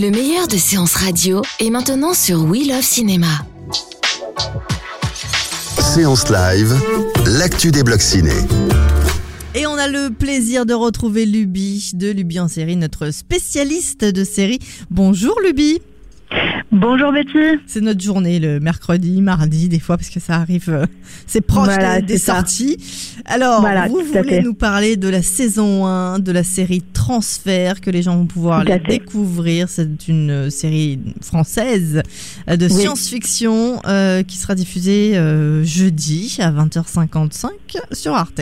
Le meilleur de séances radio est maintenant sur We Love Cinéma. Séance live, l'actu des blocs ciné. Et on a le plaisir de retrouver Luby de Luby en série, notre spécialiste de série. Bonjour Luby. Bonjour Betty. C'est notre journée le mercredi, mardi, des fois, parce que ça arrive, euh, c'est proche Voilà, des, sorties. Alors, Voilà, vous voulez nous parler de la saison 1 de la série Transfert que les gens vont pouvoir aller découvrir. C'est une euh, série française euh, de Oui. science-fiction euh, qui sera diffusée euh, jeudi à 20h55 sur Arte.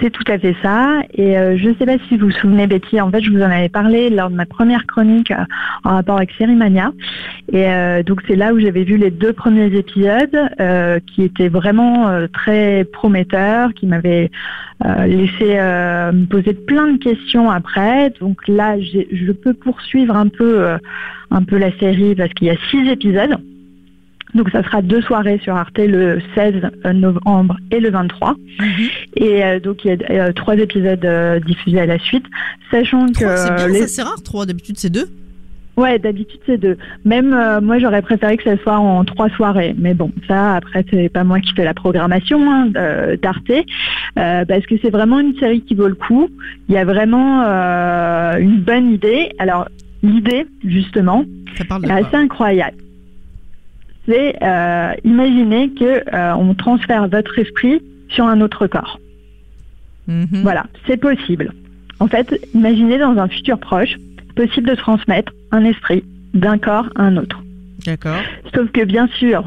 C'est tout à fait ça. Et euh, je ne sais pas si vous vous souvenez, Betty, en fait, je vous en avais parlé lors de ma première chronique euh, en rapport avec Sérimania. Et euh, donc, c'est là où j'avais vu les deux premiers épisodes qui étaient vraiment très prometteurs, qui m'avaient laissé me poser plein de questions après. Donc là, je peux poursuivre un peu, un peu la série parce qu'il y a six épisodes. Donc ça sera deux soirées sur Arte le 16 novembre et le 23. Et euh, donc il y a euh, trois épisodes euh, diffusés à la suite, sachant que c'est euh, les- c'est rare, trois. D'habitude, c'est deux. ouais d'habitude c'est deux. Même euh, moi j'aurais préféré que ça soit en trois soirées, mais bon ça après c'est pas moi qui fais la programmation hein, d'Arte, euh, parce que c'est vraiment une série qui vaut le coup. Il y a vraiment euh, une bonne idée. Alors l'idée justement Ça parle de est quoi? assez incroyable. C'est euh, imaginer que euh, on transfère votre esprit sur un autre corps. Mhm. Voilà, c'est possible. En fait, imaginez dans un futur proche, possible de transmettre un esprit d'un corps à un autre. D'accord. Sauf que bien sûr,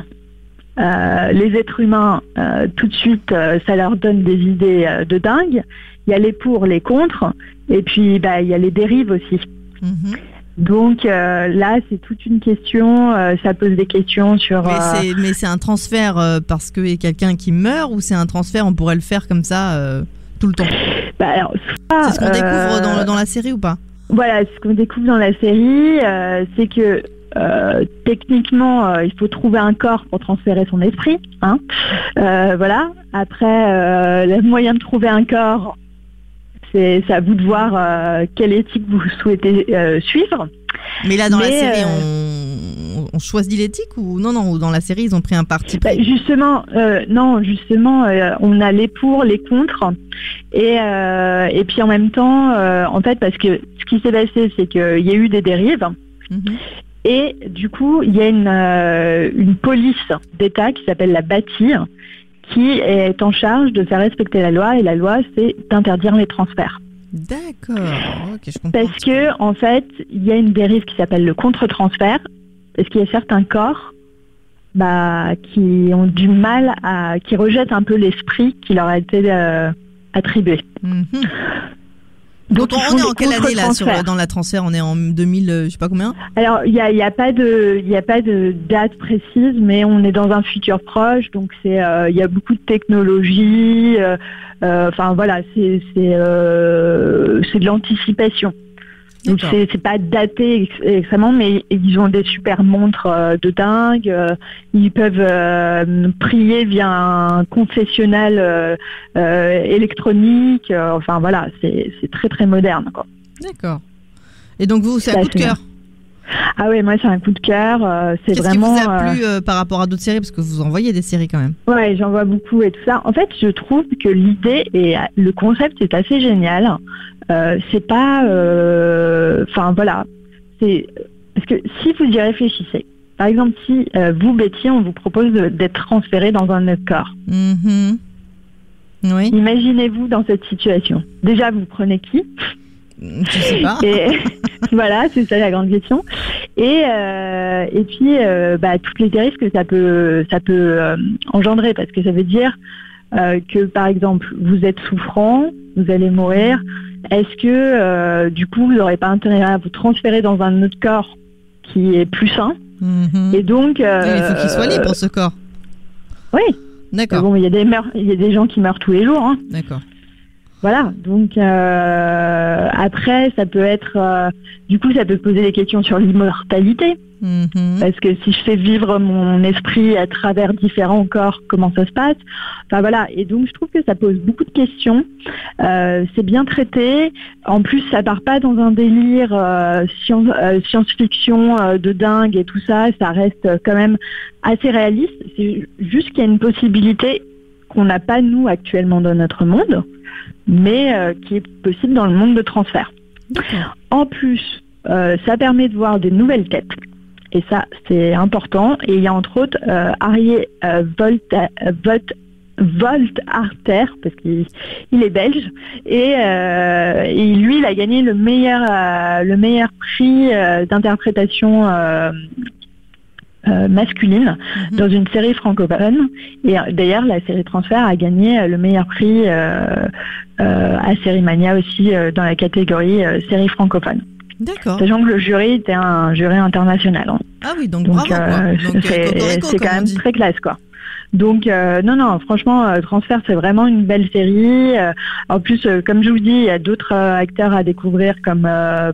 euh, les êtres humains, euh, tout de suite, euh, ça leur donne des idées de dingue. Il y a les pour, les contre, et puis bah, il y a les dérives aussi. Mhm. Donc euh, là, c'est toute une question. euh, ça pose des questions sur. Mais euh, c'est un transfert parce a quelqu'un qui meurt ou c'est un transfert on pourrait le faire comme ça tout le temps? bah, C'est ce qu'on découvre dans, dans la série ou pas? Voilà, ce qu'on découvre dans la série, c'est que euh, techniquement, euh, il faut trouver un corps pour transférer son esprit. Hein Euh, voilà. Après, euh, le moyen de trouver un corps, c'est à vous de voir euh, quelle éthique vous souhaitez euh, suivre. Mais là dans la série euh, on, on choisit l'éthique ou non non dans la série ils ont pris un parti Bah, justement, non, justement, on a les pour, les contre, et et puis en même temps, en fait, parce que ce qui s'est passé, c'est qu'il y a eu des dérives. Mhm. Et du coup, il y a une, euh, une police d'État qui s'appelle la BATI qui est en charge de faire respecter la loi et la loi c'est d'interdire les transferts. D'accord. Je comprends. Parce que en fait, il y a une dérive qui s'appelle le contre-transfert parce qu'il y a certains corps bah, qui ont du mal à qui rejettent un peu l'esprit qui leur a été euh, attribué. Mhm. Donc, on, est en quelle année là sur, dans la transfert On est en 2000 euh, je sais pas combien Alors, il n'y a, y a pas de, il y a pas de date précise, mais on est dans un futur proche, donc c'est, euh, il y a beaucoup de technologie. euh, euh, Enfin voilà, c'est, c'est, euh, c'est de l'anticipation. Donc c'est, pas daté ex- extrêmement, mais ils ont des super montres euh, de dingue. euh, ils peuvent euh, prier via un confessionnal euh, euh, électronique. enfin voilà, c'est, c'est très très moderne. Quoi. D'accord. Et donc vous c'est un coup de cœur. Ah ouais, moi c'est un coup de cœur. euh, c'est Qu'est-ce vraiment. qui vous a plu euh, par rapport à d'autres séries? Parce que vous envoyez des séries quand même. Ouais, j'en vois beaucoup et tout ça. En fait, je trouve que l'idée et le concept est assez génial. Euh, c'est pas, euh, enfin voilà, c'est parce que si vous y réfléchissez, par exemple, si euh, vous Betty, on vous propose d'être transféré dans un autre corps, Mhm. Oui. imaginez-vous dans cette situation. Déjà, vous prenez qui? Je sais pas. Et voilà, c'est ça la grande question. Et euh, et puis euh, bah, toutes les dérives que ça peut ça peut engendrer parce que ça veut dire que par exemple vous êtes souffrant, vous allez mourir, est-ce que euh, du coup vous n'aurez pas intérêt à vous transférer dans un autre corps qui est plus sain Mhm. Et donc, euh, Il faut qu'il soit libre, ce corps. Oui. D'accord. Bon, il y a des meurs- il y a des gens qui meurent tous les jours. Hein. D'accord. Voilà. Donc euh, après, ça peut être, euh, du coup, ça peut poser des questions sur l'immortalité. Mhm. Parce que si je fais vivre mon esprit à travers différents corps, comment ça se passe? Enfin voilà. Et donc je trouve que ça pose beaucoup de questions. Euh, c'est bien traité. En plus, ça part pas dans un délire scien- euh, science-fiction euh, de dingue et tout ça. Ça reste quand même assez réaliste. C'est juste qu'il y a une possibilité qu'on n'a pas nous actuellement dans notre monde, mais euh, qui est possible dans le monde de transfert. En plus, euh, ça permet de voir des nouvelles têtes. Et ça, c'est important. Et il y a entre autres euh, Arié euh, euh, Volt, Volt Arter, parce qu'il il est belge. Et, et lui, il a gagné le meilleur, le meilleur prix d'interprétation euh, masculine Mhm. dans une série francophone. Et euh, d'ailleurs, la série Transfert a gagné euh, le meilleur prix euh, à Série Mania aussi dans la catégorie série francophone. D'accord. Sachant que le jury était un jury international. hein. Ah oui, donc, c'est quand même très classe, quoi. Donc, euh, non, non, franchement, euh, Transfert, c'est vraiment une belle série. Euh, en plus, comme je vous dis, il y a d'autres acteurs à découvrir comme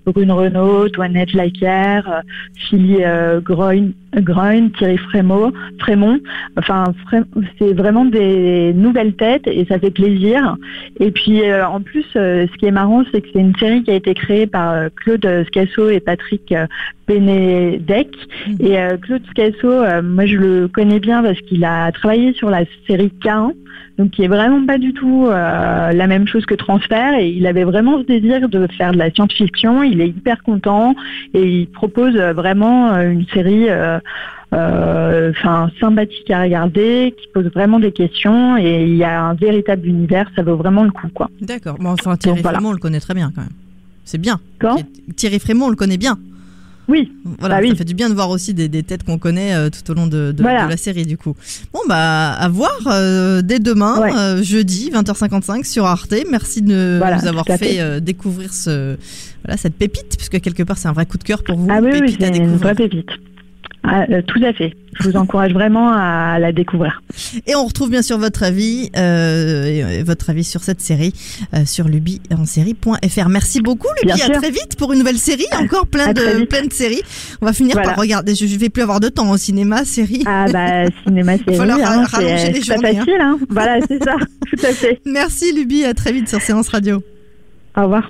Brune Renaud, Toinette euh, Philly Groin, Groin, Thierry Frémaux, Frémont. Enfin, c'est vraiment des nouvelles têtes et ça fait plaisir. Et puis, euh, en plus, euh, ce qui est marrant, c'est que c'est une série qui a été créée par euh, Claude Scasso et Patrick Benedek. Mhm. Et Claude Scasso, moi je le connais bien parce qu'il a travaillé sur la série K1, donc qui est vraiment pas du tout la même chose que Transfert. Et il avait vraiment ce désir de faire de la science-fiction. Il est hyper content et il propose vraiment une série. Euh, enfin sympathique à regarder, qui pose vraiment des questions et il y a un véritable univers, ça vaut vraiment le coup quoi. D'accord. Bon, enfin, Thierry Donc, voilà. Frémont, on le connaît très bien quand même. C'est bien. Quand Thierry Frémont, on le connaît bien. Oui, Voilà, Bah oui. ça fait du bien de voir aussi des, des têtes qu'on connaît euh, tout au long de, de- Voilà. de la série du coup. Bon bah à voir euh, dès demain, Ouais. euh, jeudi 20h55 sur Arte. Merci de Voilà, nous avoir fait, fait. découvrir ce voilà cette pépite puisque quelque part c'est un vrai coup de cœur pour vous. ah oui, oui c'est une vraie pépite. Ah, euh, tout à fait. Je vous encourage vraiment à la découvrir. Et on retrouve bien sûr votre avis, euh, votre avis sur cette série euh, sur lubi en série.fr. Merci beaucoup Luby, Bien à sûr. très vite pour une nouvelle série, encore plein À de plein de séries. On va finir Voilà. par regarder. Je, je vais plus avoir de temps au cinéma, série. Ah bah cinéma série, falloir hein, rallonger c'est les c'est pas journées, hein. facile. Hein. Voilà, c'est ça. Tout à fait. Merci Luby, à très vite sur Séance Radio. Au revoir.